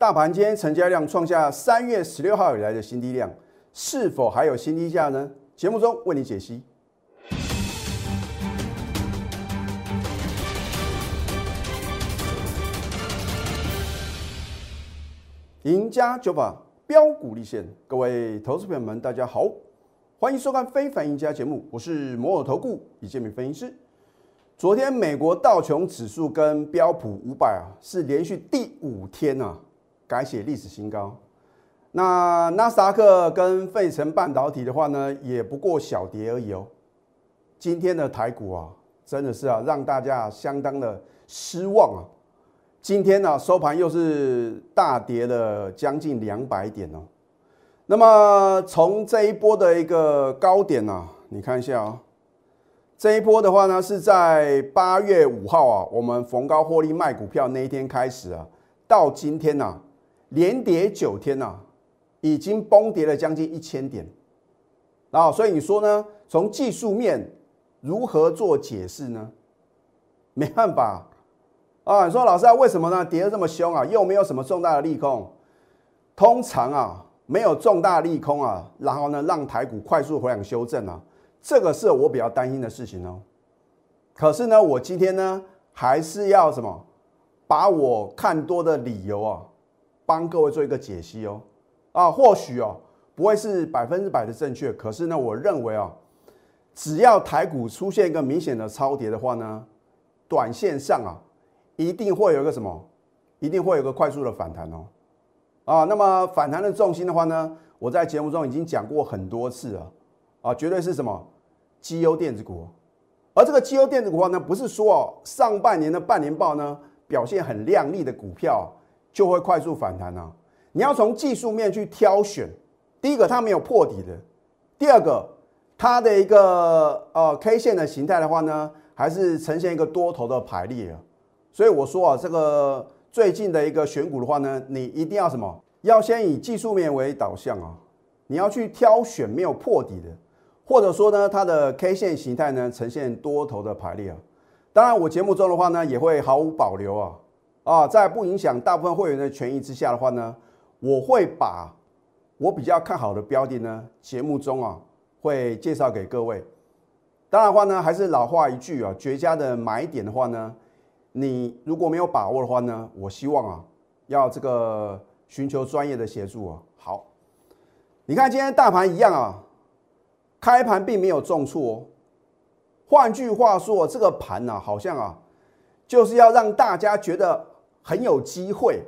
大盘今天成交量创下三月十六号以来的新低量，是否还有新低价呢？节目中为你解析。赢家九法标股立现，各位投资朋友们，大家好，欢迎收看《非凡赢家》节目，我是摩尔投顾李建明分析师。昨天美国道琼指数跟标普五百啊，是连续第五天啊改写历史新高。那纳斯达克跟费城半导体的话呢，也不过小跌而已哦。今天的台股啊，真的是啊，让大家相当的失望啊。今天呢收盘又是大跌了将近两百点哦。那么从这一波的一个高点呢，你看一下啊，这一波的话呢是在八月五号啊，我们逢高获利卖股票那一天开始啊，到今天呢连跌九天呐，已经崩跌了将近一千点。然后所以你说呢？从技术面如何做解释呢？没办法。啊，你说老师啊，为什么呢？跌得这么凶啊，又没有什么重大的利空。通常啊，没有重大利空啊，然后呢，让台股快速回档修正啊，这个是我比较担心的事情哦。可是呢，我今天呢，还是要什么，把我看多的理由啊，帮各位做一个解析哦。啊，或许哦，不会是百分之百的正确，可是呢，我认为啊，只要台股出现一个明显的超跌的话呢，短线上啊。一定会有一个什么？一定会有个快速的反弹哦。啊，那么反弹的重心的话呢，我在节目中已经讲过很多次了。啊，绝对是什么？绩优电子股。而这个绩优电子股的话呢，不是说哦，上半年的半年报呢表现很亮丽的股票就会快速反弹啊。你要从技术面去挑选。第一个，它没有破底的；第二个，它的一个呃 K 线的形态的话呢，还是呈现一个多头的排列啊。所以我说啊，这个最近的一个选股的话呢，你一定要什么？要先以技术面为导向啊，你要去挑选没有破底的，或者说呢，它的 K 线形态呢呈现多头的排列啊。当然，我节目中的话呢，也会毫无保留啊啊，在不影响大部分会员的权益之下的话呢，我会把我比较看好的标的呢，节目中啊会介绍给各位。当然的话呢，还是老话一句啊，绝佳的买点的话呢。你如果没有把握的话呢，我希望啊，要这个寻求专业的协助啊。好，你看今天大盘一样啊，开盘并没有重挫哦。换句话说，这个盘呢，好像啊，就是要让大家觉得很有机会。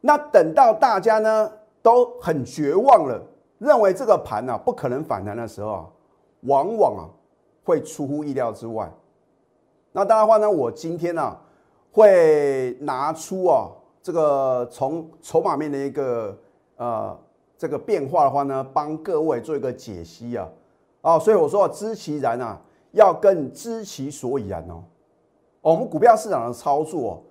那等到大家呢都很绝望了，认为这个盘呢不可能反弹的时候啊，往往啊会出乎意料之外。那当然话呢，我今天呢会拿出啊这个从筹码面的一个呃这个变化的话呢，帮各位做一个解析啊啊，所以我说知其然啊，要更知其所以然哦。我们股票市场的操作，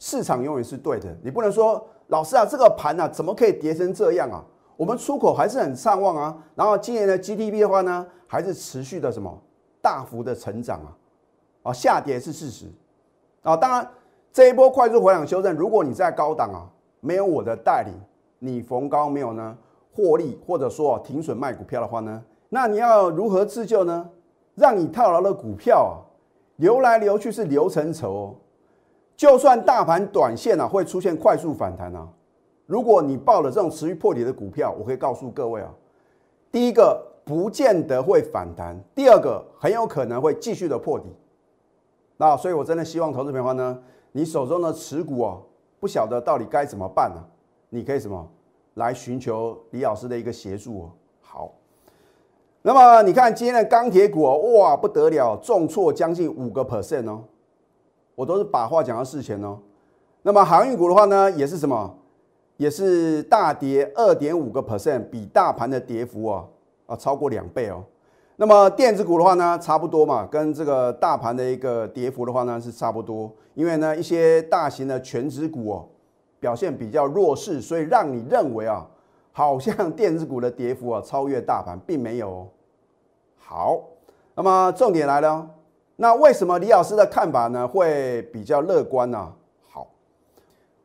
市场永远是对的，你不能说老师啊，这个盘呢怎么可以跌成这样啊？我们出口还是很畅旺啊，然后今年的 GDP 的话呢，还是持续的什么大幅的成长啊。啊，下跌是事实啊。当然，这一波快速回档修正，如果你在高档啊，没有我的带领，你逢高没有呢获利，或者说停损卖股票的话呢，那你要如何自救呢？让你套牢的股票啊，流来流去是流成筹。就算大盘短线啊会出现快速反弹啊，如果你报了这种持续破底的股票，我可以告诉各位啊，第一个不见得会反弹，第二个很有可能会继续的破底。那所以，我真的希望投资朋友呢，你手中的持股哦，不晓得到底该怎么办呢？你可以什么来寻求李老师的一个协助哦。好，那么你看今天的钢铁股，哇不得了，重挫将近五个 percent 哦。我都是把话讲到事前哦。那么航运股的话呢，也是什么，也是大跌二点五个 percent，比大盘的跌幅啊啊超过两倍哦。那么电子股的话呢，差不多嘛，跟这个大盘的一个跌幅的话呢是差不多。因为呢一些大型的全指股哦表现比较弱势，所以让你认为啊，好像电子股的跌幅啊超越大盘，并没有。好，那么重点来了，那为什么李老师的看法呢会比较乐观呢？好，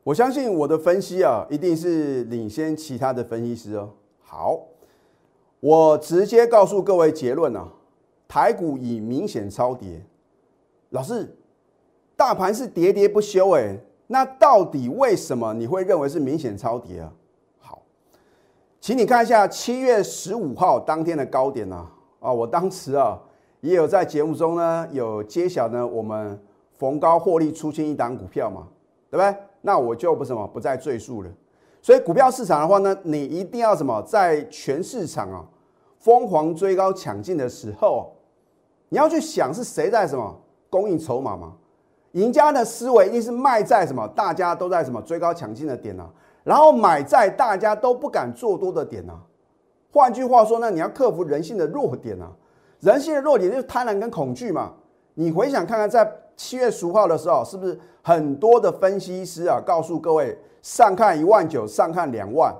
我相信我的分析啊，一定是领先其他的分析师哦。好，我直接告诉各位结论啊，台股已明显超跌。老师，大盘是喋喋不休哎，那到底为什么你会认为是明显超跌啊？好，请你看一下七月十五号当天的高点啊，啊，我当时啊也有在节目中呢有揭晓呢，我们逢高获利出清一档股票嘛，对不对？那我就不什么不再赘述了。所以股票市场的话呢，你一定要什么，在全市场啊疯狂追高抢进的时候，你要去想是谁在什么供应筹码嘛？赢家的思维一定是卖在什么大家都在什么追高抢进的点啊，然后买在大家都不敢做多的点啊。换句话说呢，你要克服人性的弱点啊，人性的弱点就是贪婪跟恐惧嘛。你回想看看，在七月十五号的时候，是不是很多的分析师啊告诉各位，上看一万九，上看两万？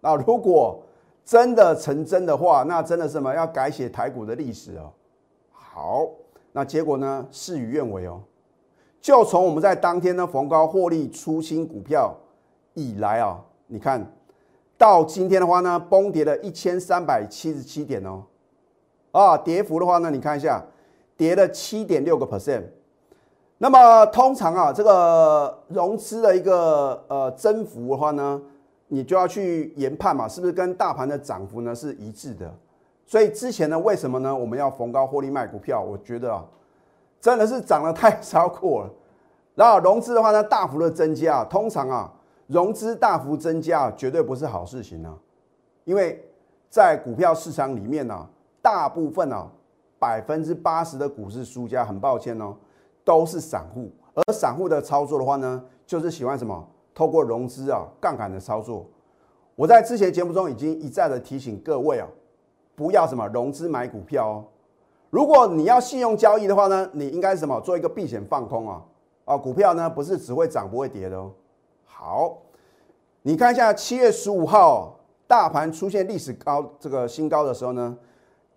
那如果真的成真的话，那真的什么要改写台股的历史哦。好，那结果呢？事与愿违哦。就从我们在当天呢逢高获利出清股票以来啊，你看到今天的话呢，崩跌了一千三百七十七点哦。啊，跌幅的话呢，你看一下，跌了七点六个 percent。那么通常啊，这个融资的一个呃增幅的话呢，你就要去研判嘛，是不是跟大盘的涨幅呢是一致的？所以之前呢，为什么呢？我们要逢高获利卖股票？我觉得啊，真的是涨得太 超过了。然后融资的话呢，大幅的增加，通常啊，融资大幅增加绝对不是好事情啊，因为在股票市场里面呢。大部分啊，百分之八十的股市输家，很抱歉哦，都是散户。而散户的操作的话呢，就是喜欢什么？透过融资啊，杠杆的操作。我在之前节目中已经一再的提醒各位啊，不要什么融资买股票哦。如果你要信用交易的话呢，你应该什么？做一个避险放空啊啊，股票呢不是只会涨不会跌的哦。好，你看一下七月十五号大盘出现历史高这个新高的时候呢？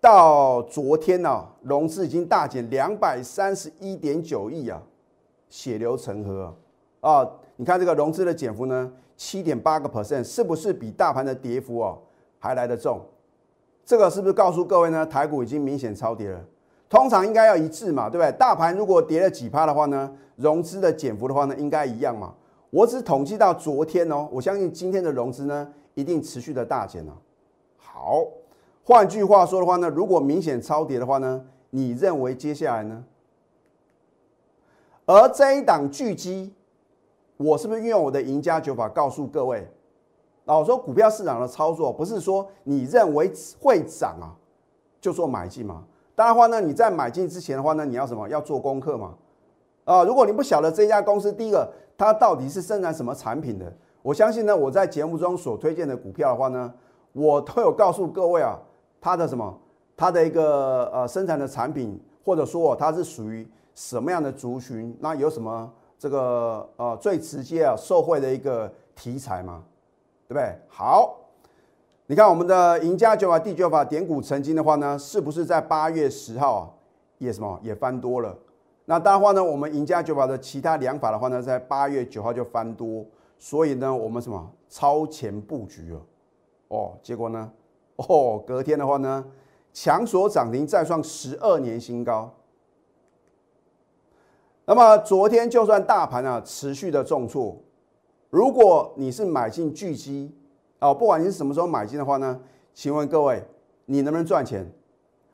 到昨天呢，融资已经大减两百三十一点九亿啊，血流成河啊！你看这个融资的减幅呢，七点八个 percent，是不是比大盘的跌幅哦还来得重？这个是不是告诉各位呢？台股已经明显超跌了。通常应该要一致嘛，对不对？大盘如果跌了几趴的话呢，融资的减幅的话呢，应该一样嘛。我只统计到昨天哦，我相信今天的融资呢，一定持续的大减了。好。换句话说的话呢，如果明显超跌的话呢，你认为接下来呢？而这一档巨基，我是不是运用我的赢家九法告诉各位？老说股票市场的操作不是说你认为会涨啊，就做买进嘛。当然话呢，你在买进之前的话呢，你要什么？要做功课嘛。啊，如果你不晓得这家公司，第一个它到底是生产什么产品的，我相信呢，我在节目中所推荐的股票的话呢，我都有告诉各位啊。它的什么？它的一个呃生产的产品，或者说它是属于什么样的族群？那有什么这个呃最直接啊受惠的一个题材吗？对不对？好，你看我们的赢家九法第九法点股成金的话呢，是不是在八月十号啊也什么也翻多了？那当然话呢，我们赢家九法的其他两法的话呢，在八月九号就翻多，所以呢，我们什么超前布局了？哦，结果呢？哦，隔天的话呢，强所涨停再创十二年新高。那么昨天就算大盘啊持续的重挫，如果你是买进巨基哦，不管你是什么时候买进的话呢，请问各位，你能不能赚钱？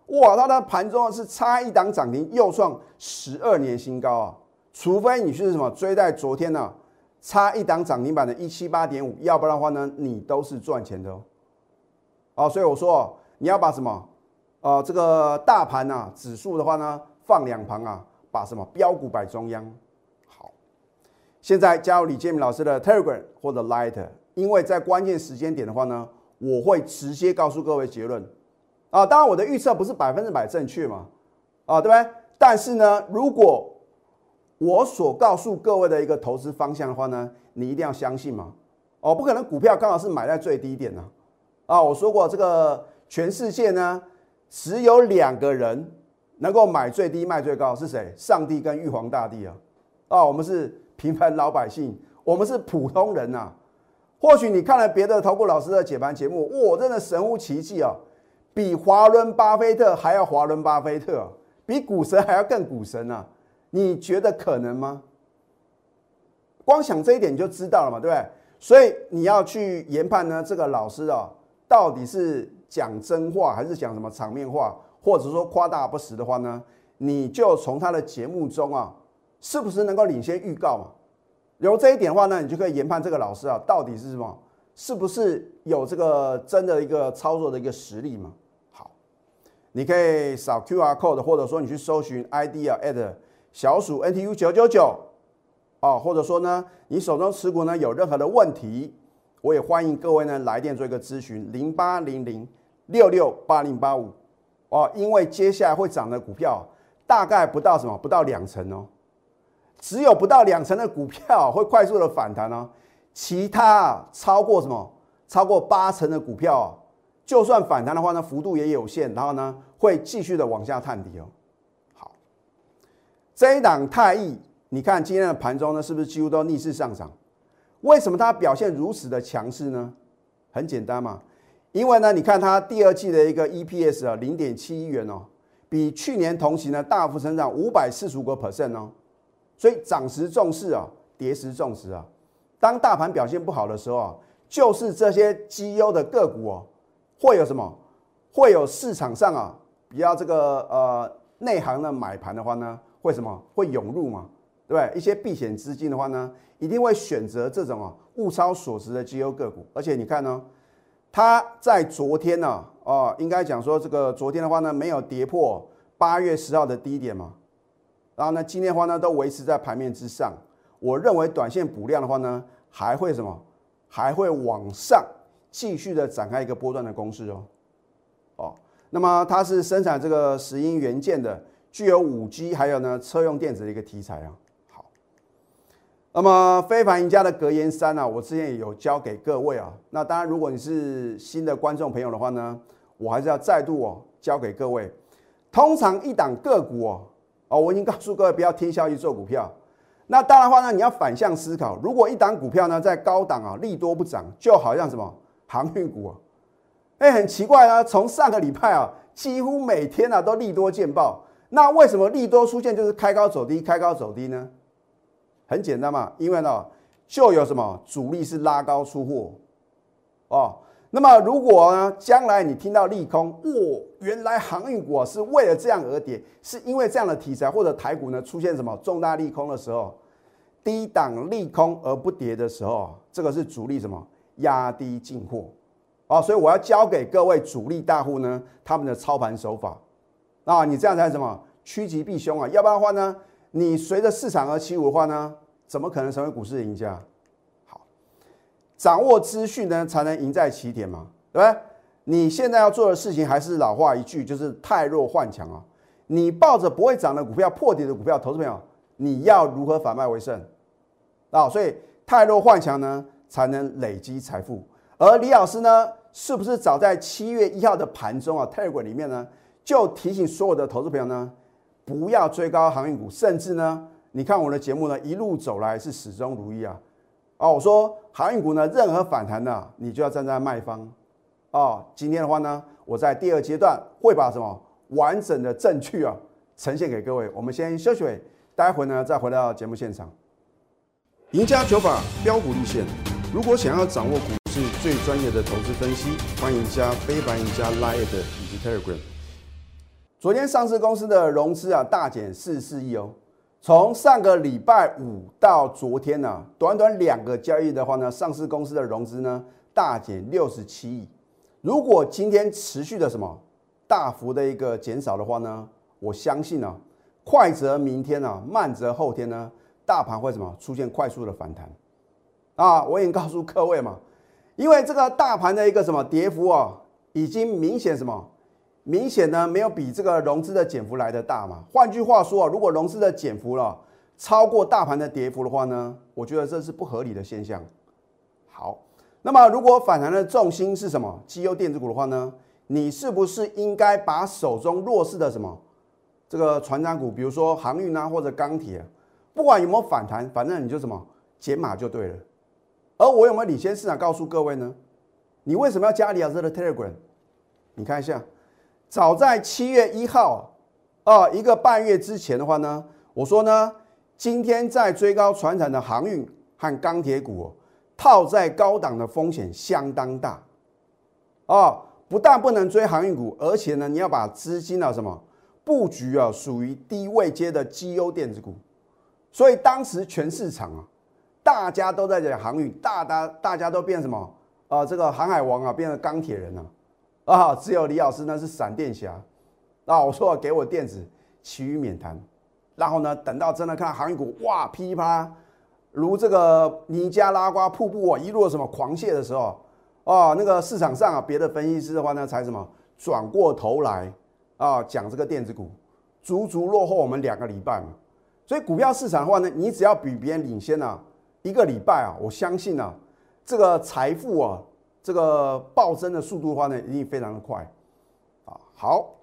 哇，它的盘中是差一档涨停又创十二年新高啊！除非你是什么追在昨天呢，差一档涨停板的一七八点五，要不然的话呢，你都是赚钱的哦。哦，所以我说你要把什么，呃，这个大盘呐，指数的话呢，放两旁啊，把什么标股摆中央。好，现在加入李建明老师的 Telegram 或者 Lighter，因为在关键时间点的话呢，我会直接告诉各位结论。啊，当然我的预测不是百分之百正确嘛，啊，对不对？但是呢，如果我所告诉各位的一个投资方向的话呢，你一定要相信嘛。哦，不可能股票刚好是买在最低点呢。啊，我说过这个全世界呢，只有两个人能够买最低卖最高，是谁？上帝跟玉皇大帝啊！啊，我们是平凡老百姓，我们是普通人呐。或许你看了别的投顾老师的解盘节目，哇，真的神乎其技啊，比华伦巴菲特还要华伦巴菲特，比股神还要更股神啊！你觉得可能吗？光想这一点你就知道了嘛，对不对？所以你要去研判呢，这个老师啊，到底是讲真话还是讲什么场面话，或者说夸大不实的话呢？你就从他的节目中啊，是不是能够领先预告嘛？有这一点的话呢，你就可以研判这个老师啊，到底是什么，是不是有这个真的一个操作的一个实力嘛？你可以扫 Q R code，或者说你去搜寻 ID 啊，at 小鼠 NTU 九九九。哦，或者说呢，你手中持股呢有任何的问题，我也欢迎各位呢来电做一个咨询，零八零零六六八零八五。哦，因为接下来会涨的股票大概不到什么，不到两成哦，只有不到两成的股票会快速的反弹哦，其他超过什么，超过八成的股票，就算反弹的话呢，幅度也有限，然后呢会继续的往下探底哦。好，这一档太易。你看今天的盘中呢，是不是几乎都逆势上涨？为什么它表现如此的强势呢？很简单嘛，因为呢，你看它第二季的一个 EPS 啊，零点七一元哦，比去年同期呢大幅增长五百四十五个 percent 哦。所以涨时重视啊，跌时重视啊。当大盘表现不好的时候啊，就是这些绩优的个股哦，会有什么？会有市场上啊比较这个呃内行的买盘的话呢，会什么？会涌入嘛？对不对？一些避险资金的话呢，一定会选择这种啊物超所值的绩优个股。而且你看呢，它在昨天呢，哦，应该讲说这个昨天的话呢，没有跌破八月十号的低点嘛。然后呢，今天的话呢，都维持在盘面之上。我认为短线补量的话呢，还会什么？还会往上继续的展开一个波段的攻势哦。哦，那么它是生产这个石英元件的，具有五 G 还有呢车用电子的一个题材啊。好那么非凡赢家的格言三呢，我之前也有教给各位啊。那当然，如果你是新的观众朋友的话呢，我还是要再度哦教给各位。通常一档个股哦，哦，我已经告诉各位不要听消息做股票。那当然的话呢，你要反向思考，如果一档股票呢在高档啊，利多不涨，就好像什么航运股啊，哎，很奇怪啊，从上个礼拜啊，几乎每天啊都利多见报。那为什么利多出现就是开高走低，开高走低呢？很简单嘛，因为呢，就有什么主力是拉高出货，哦，那么如果呢，将来你听到利空，哦，原来航运股啊是为了这样而跌，是因为这样的题材或者台股呢出现什么重大利空的时候，低档利空而不跌的时候，这个是主力什么压低进货，啊，所以我要教给各位主力大户呢他们的操盘手法，啊，你这样才什么趋吉避凶啊，要不然的话呢？你随着市场而起舞的话呢，怎么可能成为股市的赢家？好，掌握资讯呢，才能赢在起点嘛，对不对？你现在要做的事情还是老话一句，就是太弱换强啊！你抱着不会涨的股票、破底的股票，投资朋友，你要如何反败为胜啊？所以太弱换强呢，才能累积财富。而李老师呢，是不是早在七月一号的盘中啊，Telegram 里面呢，就提醒所有的投资朋友呢？不要追高航运股，甚至呢，你看我的节目呢，一路走来是始终如一啊。哦，我说航运股呢，任何反弹呢，你就要站在卖方。哦，今天的话呢，我在第二阶段会把什么完整的证据啊呈现给各位。我们先休息，待会呢再回到节目现场。赢家九法标股立线，如果想要掌握股市最专业的投资分析，欢迎加非凡、赢家 Line 以及 Telegram。昨天上市公司的融资啊大减四四亿哦，从上个礼拜五到昨天呢，短短两个交易的话呢，上市公司的融资呢大减六十七亿。如果今天持续的什么大幅的一个减少的话呢，我相信呢，快则明天呢，慢则后天呢，大盘会什么出现快速的反弹啊！我已经告诉各位嘛，因为这个大盘的一个什么跌幅啊，已经明显什么。明显呢，没有比这个融资的减幅来的大嘛。换句话说啊，如果融资的减幅了超过大盘的跌幅的话呢，我觉得这是不合理的现象。好，那么如果反弹的重心是什么？绩优电子股的话呢，你是不是应该把手中弱势的什么这个船长股，比如说航运啊或者钢铁，不管有没有反弹，反正你就什么减码就对了。而我有没有领先市场告诉各位呢？你为什么要加李老师的 Telegram？你看一下，早在七月一号啊，一个半月之前的话呢，我说呢，今天在追高船产的航运和钢铁股，套在高档的风险相当大啊。不但不能追航运股，而且呢，你要把资金啊什么布局啊，属于低位阶的绩优电子股。所以当时全市场啊，大家都在讲航运，大大大家都变什么啊？这个航海王啊，变成钢铁人了啊！只有李老师呢是闪电侠啊！我说给我电子，其余免谈。然后呢，等到真的看航运股哇噼啪，如这个尼加拉瓜瀑布啊，一路什么狂泻的时候。哦，那个市场上啊，别的分析师的话呢，才什么转过头来啊讲这个电子股，足足落后我们两个礼拜嘛。所以股票市场的话呢，你只要比别人领先啊一个礼拜啊，我相信啊，这个财富啊，这个暴增的速度的话呢，一定非常的快啊。好，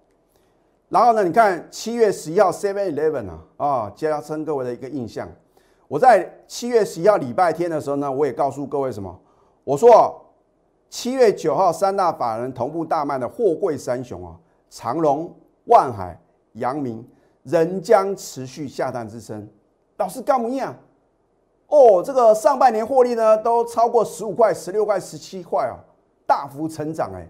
然后呢，你看七月十一号 Seven Eleven 啊啊，加深各位的一个印象。我在七月十一号礼拜天的时候呢，我也告诉各位什么？我说。七月九号，三大法人同步大卖的货柜三雄啊，长隆、万海、阳明仍将持续下探之声。老师干不一样哦，这个上半年获利呢都超过十五块、十六块、十七块哦，大幅成长哎。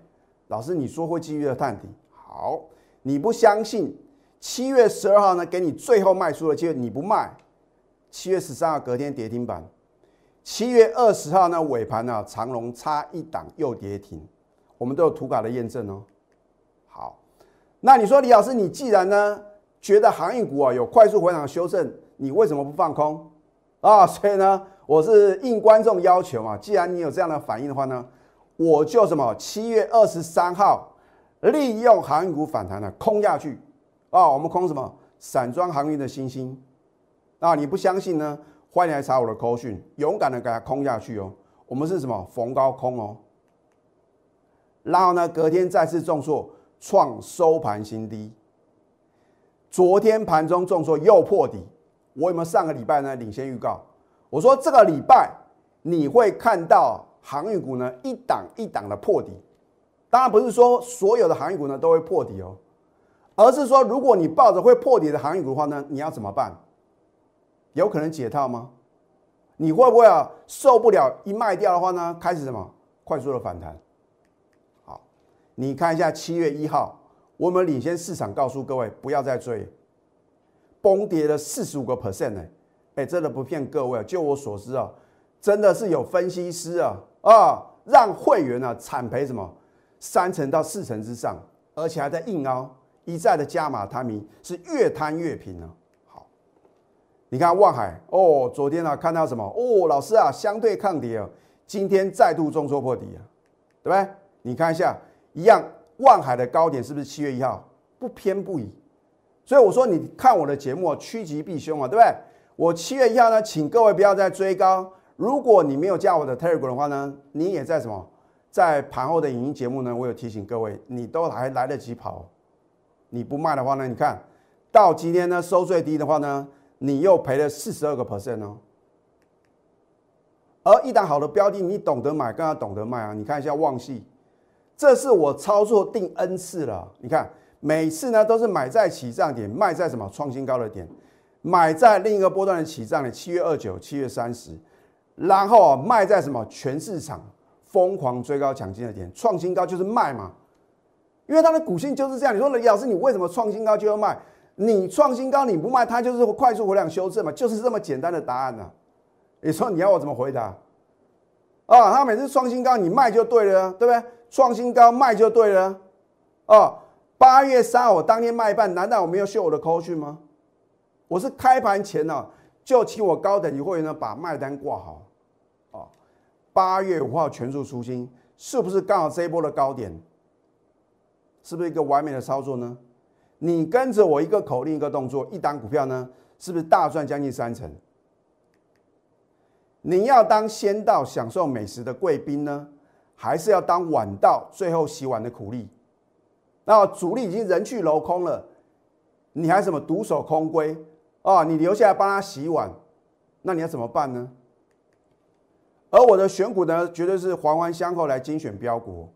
老师你说会继续的探底，好，你不相信？七月十二号呢，给你最后卖出的机会，你不卖。七月十三号隔天跌停板。七月二十号呢，尾盘呢，长龙差一档又跌停，我们都有图卡的验证哦。好，那你说李老师，你既然呢觉得航运股啊有快速回档修正，你为什么不放空啊？所以呢，我是应观众要求嘛，既然你有这样的反应的话呢，我就什么七月二十三号利用航运股反弹呢空下去啊，我们空什么散装航运的星星啊？你不相信呢？欢迎来查我的口讯，勇敢的给它空下去哦。我们是什么逢高空哦，然后呢，隔天再次重挫，创收盘新低。昨天盘中重挫又破底，我有没有上个礼拜呢领先预告？我说这个礼拜你会看到航运股呢一档一档的破底。当然不是说所有的航运股呢都会破底哦，而是说如果你抱着会破底的航运股的话呢，你要怎么办？有可能解套吗？你会不会啊受不了？一卖掉的话呢，开始什么快速的反弹？好，你看一下七月一号，我们领先市场告诉各位不要再追，崩跌了四十五个 percent 呢。哎，真的不骗各位啊，就我所知啊，真的是有分析师啊啊，让会员啊惨赔什么三成到四成之上，而且还在硬凹，一再的加码摊平，是越摊越平啊。好你看望海哦，昨天呢看到什么哦？老师啊，相对抗跌啊，今天再度重挫破底啊，对不对？你看一下，一样望海的高点是不是七月一号？不偏不倚。所以我说你看我的节目，趋吉避凶啊，对不对？我七月一号呢，请各位不要再追高。如果你没有加我的 Telegram 的话呢，你也在什么？在盘后的影音节目呢，我有提醒各位，你都还来得及跑。你不卖的话呢，你看到今天呢收最低的话呢？你又赔了四十二个 percent 哦，而一档好的标的，你懂得买，更要懂得卖啊！你看一下旺系，这是我操作定 N 次了。你看每次呢都是买在起涨点，卖在什么创新高的点，买在另一个波段的起涨点，七月二九、七月三十，然后啊卖在什么全市场疯狂追高抢进的点，创新高就是卖嘛，因为它的股性就是这样。你说李老师，你为什么创新高就要卖？你创新高你不卖，它就是快速回量修正嘛，就是这么简单的答案呐。你说你要我怎么回答？啊，他每次创新高你卖就对了，对不对？创新高卖就对了。哦，八月三号我当天卖半，难道我没有秀我的扣讯吗？我是开盘前呢就请我高等级会员呢把卖单挂好。哦，八月五号全数出清，是不是刚好这一波的高点？是不是一个完美的操作呢？你跟着我一个口令一个动作，一档股票呢，是不是大赚将近三成？你要当先到享受美食的贵宾呢，还是要当晚到最后洗碗的苦力？那主力已经人去楼空了，你还什么独守空闺啊，你留下来帮他洗碗，那你要怎么办呢？而我的选股呢，绝对是环环相扣来精选标股。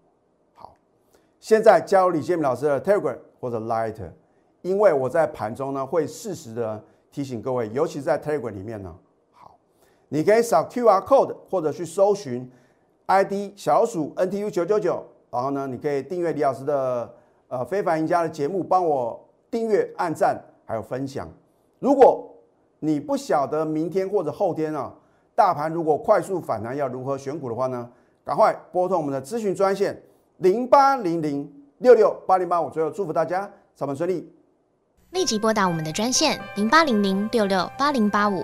好，现在加入李建明老师的 Telegram 或者 Light，因为我在盘中呢会适时的提醒各位，尤其是在 Telegram 里面呢。好，你可以扫 QR code 或者去搜寻 ID 小鼠 NTU 九九九，然后呢，你可以订阅李老师的呃非凡赢家的节目，帮我订阅、按赞还有分享。如果你不晓得明天或者后天啊。大盘如果快速反弹，要如何选股的话呢？赶快拨通我们的咨询专线零八零零六六八零八五。最后祝福大家上班顺利，立即拨打我们的专线零八零零六六八零八五